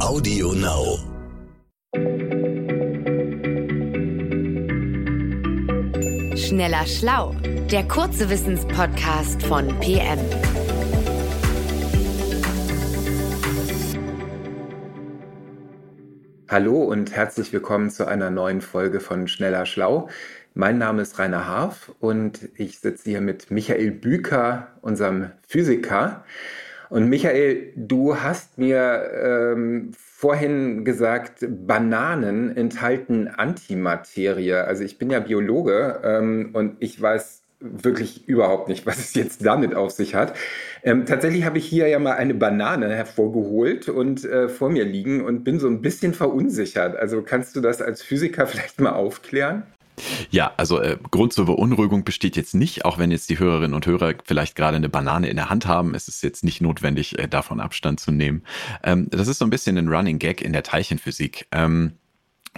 Audio Now. Schneller Schlau, der kurze Wissenspodcast von PM. Hallo und herzlich willkommen zu einer neuen Folge von Schneller Schlau. Mein Name ist Rainer Harf und ich sitze hier mit Michael Büker, unserem Physiker. Und Michael, du hast mir ähm, vorhin gesagt, Bananen enthalten Antimaterie. Also ich bin ja Biologe ähm, und ich weiß wirklich überhaupt nicht, was es jetzt damit auf sich hat. Ähm, tatsächlich habe ich hier ja mal eine Banane hervorgeholt und äh, vor mir liegen und bin so ein bisschen verunsichert. Also kannst du das als Physiker vielleicht mal aufklären? Ja, also äh, Grund zur Beunruhigung besteht jetzt nicht, auch wenn jetzt die Hörerinnen und Hörer vielleicht gerade eine Banane in der Hand haben, ist es jetzt nicht notwendig, äh, davon Abstand zu nehmen. Ähm, das ist so ein bisschen ein Running Gag in der Teilchenphysik. Ähm,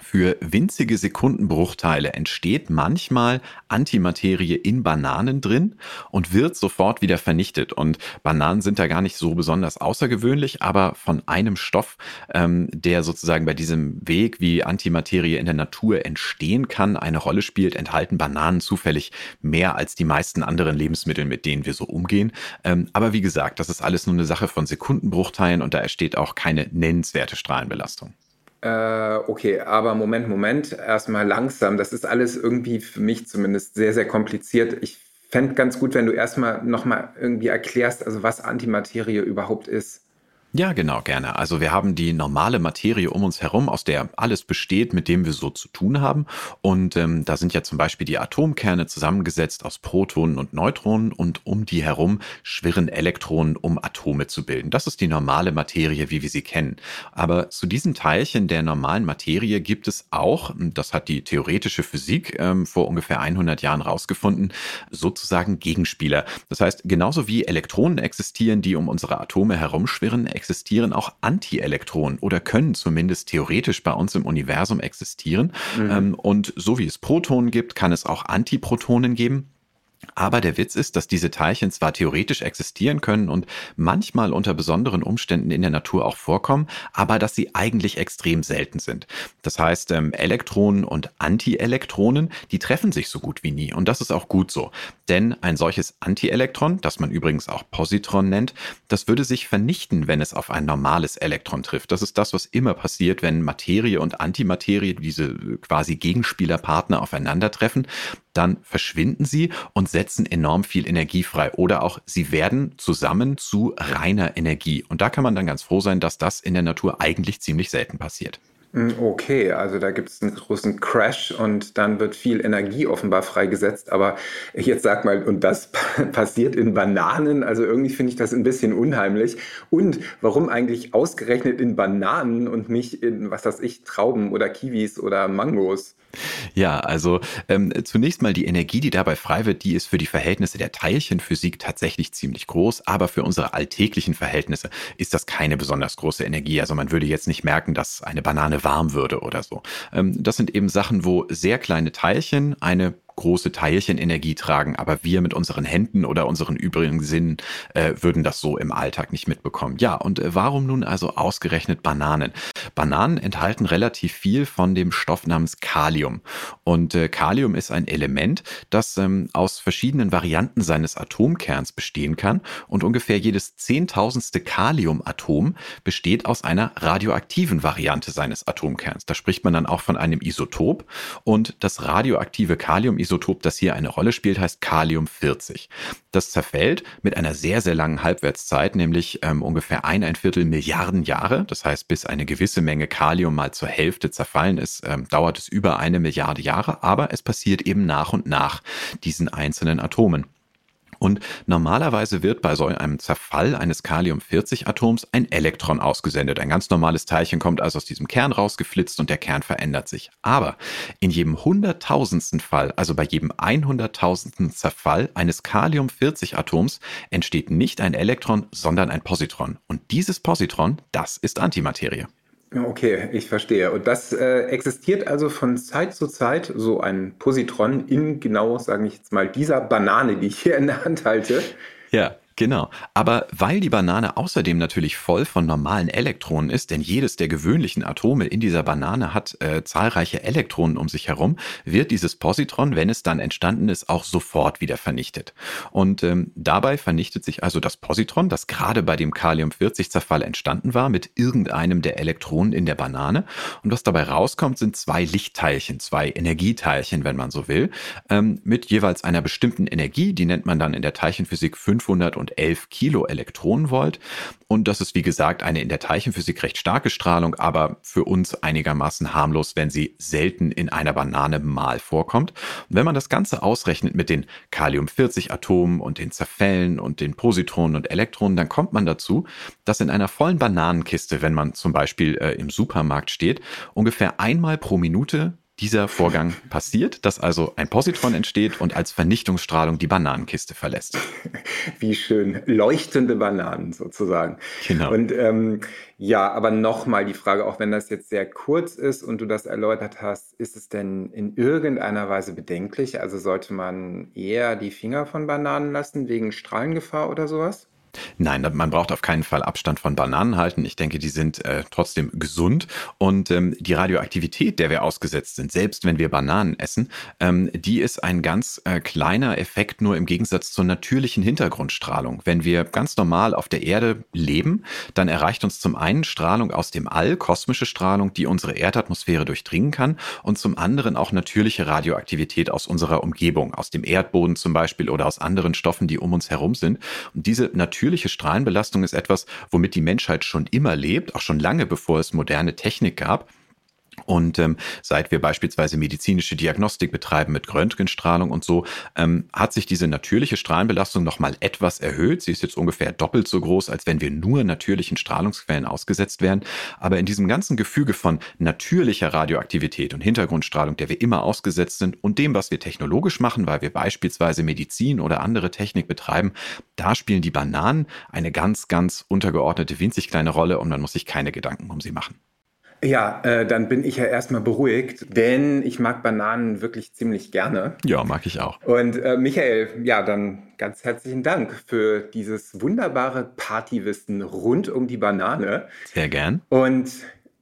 für winzige Sekundenbruchteile entsteht manchmal Antimaterie in Bananen drin und wird sofort wieder vernichtet. Und Bananen sind da gar nicht so besonders außergewöhnlich, aber von einem Stoff, ähm, der sozusagen bei diesem Weg, wie Antimaterie in der Natur entstehen kann, eine Rolle spielt, enthalten Bananen zufällig mehr als die meisten anderen Lebensmittel, mit denen wir so umgehen. Ähm, aber wie gesagt, das ist alles nur eine Sache von Sekundenbruchteilen und da entsteht auch keine nennenswerte Strahlenbelastung. Äh, okay, aber Moment, Moment, erstmal langsam. Das ist alles irgendwie für mich zumindest sehr, sehr kompliziert. Ich fände ganz gut, wenn du erstmal nochmal irgendwie erklärst, also was Antimaterie überhaupt ist. Ja, genau, gerne. Also wir haben die normale Materie um uns herum, aus der alles besteht, mit dem wir so zu tun haben. Und ähm, da sind ja zum Beispiel die Atomkerne zusammengesetzt aus Protonen und Neutronen und um die herum schwirren Elektronen, um Atome zu bilden. Das ist die normale Materie, wie wir sie kennen. Aber zu diesen Teilchen der normalen Materie gibt es auch, das hat die theoretische Physik ähm, vor ungefähr 100 Jahren rausgefunden, sozusagen Gegenspieler. Das heißt, genauso wie Elektronen existieren, die um unsere Atome herumschwirren, existieren auch Antielektronen oder können zumindest theoretisch bei uns im Universum existieren. Mhm. Ähm, und so wie es Protonen gibt, kann es auch Antiprotonen geben. Aber der Witz ist, dass diese Teilchen zwar theoretisch existieren können und manchmal unter besonderen Umständen in der Natur auch vorkommen, aber dass sie eigentlich extrem selten sind. Das heißt, ähm, Elektronen und Antielektronen, die treffen sich so gut wie nie. Und das ist auch gut so. Denn ein solches Antielektron, das man übrigens auch Positron nennt, das würde sich vernichten, wenn es auf ein normales Elektron trifft. Das ist das, was immer passiert, wenn Materie und Antimaterie, diese quasi Gegenspielerpartner aufeinandertreffen dann verschwinden sie und setzen enorm viel Energie frei. Oder auch sie werden zusammen zu reiner Energie. Und da kann man dann ganz froh sein, dass das in der Natur eigentlich ziemlich selten passiert. Hm, okay, also da gibt es einen großen Crash und dann wird viel Energie offenbar freigesetzt. Aber jetzt sag mal, und das passiert in Bananen, also irgendwie finde ich das ein bisschen unheimlich. Und warum eigentlich ausgerechnet in Bananen und nicht in, was weiß ich, Trauben oder Kiwis oder Mangos? Ja, also ähm, zunächst mal die Energie, die dabei frei wird, die ist für die Verhältnisse der Teilchenphysik tatsächlich ziemlich groß, aber für unsere alltäglichen Verhältnisse ist das keine besonders große Energie. Also man würde jetzt nicht merken, dass eine Banane warm würde oder so. Ähm, das sind eben Sachen, wo sehr kleine Teilchen eine große Teilchenenergie tragen, aber wir mit unseren Händen oder unseren übrigen Sinnen äh, würden das so im Alltag nicht mitbekommen. Ja, und äh, warum nun also ausgerechnet Bananen? Bananen enthalten relativ viel von dem Stoff namens Kalium. Und äh, Kalium ist ein Element, das ähm, aus verschiedenen Varianten seines Atomkerns bestehen kann. Und ungefähr jedes zehntausendste Kaliumatom besteht aus einer radioaktiven Variante seines Atomkerns. Da spricht man dann auch von einem Isotop. Und das radioaktive Isotop, das hier eine Rolle spielt, heißt Kalium 40. Das zerfällt mit einer sehr, sehr langen Halbwertszeit, nämlich ähm, ungefähr ein, ein Viertel Milliarden Jahre. Das heißt, bis eine gewisse Menge Kalium mal zur Hälfte zerfallen ist, ähm, dauert es über eine Milliarde Jahre, aber es passiert eben nach und nach diesen einzelnen Atomen. Und normalerweise wird bei so einem Zerfall eines Kalium-40-Atoms ein Elektron ausgesendet. Ein ganz normales Teilchen kommt also aus diesem Kern rausgeflitzt und der Kern verändert sich. Aber in jedem hunderttausendsten Fall, also bei jedem einhunderttausendsten Zerfall eines Kalium-40-Atoms, entsteht nicht ein Elektron, sondern ein Positron. Und dieses Positron, das ist Antimaterie. Okay, ich verstehe. Und das äh, existiert also von Zeit zu Zeit, so ein Positron in genau, sage ich jetzt mal, dieser Banane, die ich hier in der Hand halte. Ja, Genau. Aber weil die Banane außerdem natürlich voll von normalen Elektronen ist, denn jedes der gewöhnlichen Atome in dieser Banane hat äh, zahlreiche Elektronen um sich herum, wird dieses Positron, wenn es dann entstanden ist, auch sofort wieder vernichtet. Und ähm, dabei vernichtet sich also das Positron, das gerade bei dem Kalium-40-Zerfall entstanden war, mit irgendeinem der Elektronen in der Banane. Und was dabei rauskommt, sind zwei Lichtteilchen, zwei Energieteilchen, wenn man so will, ähm, mit jeweils einer bestimmten Energie, die nennt man dann in der Teilchenphysik 500 und 11 Kilo Elektronenvolt. Und das ist, wie gesagt, eine in der Teilchenphysik recht starke Strahlung, aber für uns einigermaßen harmlos, wenn sie selten in einer Banane mal vorkommt. Und wenn man das Ganze ausrechnet mit den Kalium-40-Atomen und den Zerfällen und den Positronen und Elektronen, dann kommt man dazu, dass in einer vollen Bananenkiste, wenn man zum Beispiel äh, im Supermarkt steht, ungefähr einmal pro Minute dieser Vorgang passiert, dass also ein Positron entsteht und als Vernichtungsstrahlung die Bananenkiste verlässt. Wie schön. Leuchtende Bananen sozusagen. Genau. Und ähm, ja, aber nochmal die Frage, auch wenn das jetzt sehr kurz ist und du das erläutert hast, ist es denn in irgendeiner Weise bedenklich? Also sollte man eher die Finger von Bananen lassen wegen Strahlengefahr oder sowas? Nein, man braucht auf keinen Fall Abstand von Bananen halten. Ich denke, die sind äh, trotzdem gesund. Und ähm, die Radioaktivität, der wir ausgesetzt sind, selbst wenn wir Bananen essen, ähm, die ist ein ganz äh, kleiner Effekt nur im Gegensatz zur natürlichen Hintergrundstrahlung. Wenn wir ganz normal auf der Erde leben, dann erreicht uns zum einen Strahlung aus dem All, kosmische Strahlung, die unsere Erdatmosphäre durchdringen kann, und zum anderen auch natürliche Radioaktivität aus unserer Umgebung, aus dem Erdboden zum Beispiel oder aus anderen Stoffen, die um uns herum sind. Und diese natürliche natürliche Strahlenbelastung ist etwas, womit die Menschheit schon immer lebt, auch schon lange bevor es moderne Technik gab. Und ähm, seit wir beispielsweise medizinische Diagnostik betreiben mit Röntgenstrahlung und so, ähm, hat sich diese natürliche Strahlenbelastung nochmal etwas erhöht. Sie ist jetzt ungefähr doppelt so groß, als wenn wir nur natürlichen Strahlungsquellen ausgesetzt wären. Aber in diesem ganzen Gefüge von natürlicher Radioaktivität und Hintergrundstrahlung, der wir immer ausgesetzt sind, und dem, was wir technologisch machen, weil wir beispielsweise Medizin oder andere Technik betreiben, da spielen die Bananen eine ganz, ganz untergeordnete, winzig kleine Rolle und man muss sich keine Gedanken um sie machen. Ja, äh, dann bin ich ja erstmal beruhigt, denn ich mag Bananen wirklich ziemlich gerne. Ja, mag ich auch. Und äh, Michael, ja, dann ganz herzlichen Dank für dieses wunderbare Partywissen rund um die Banane. Sehr gern. Und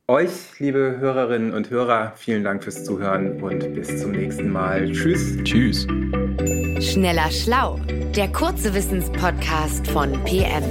euch, liebe Hörerinnen und Hörer, vielen Dank fürs Zuhören und bis zum nächsten Mal. Tschüss. Tschüss. Schneller Schlau, der kurze Wissenspodcast von PM.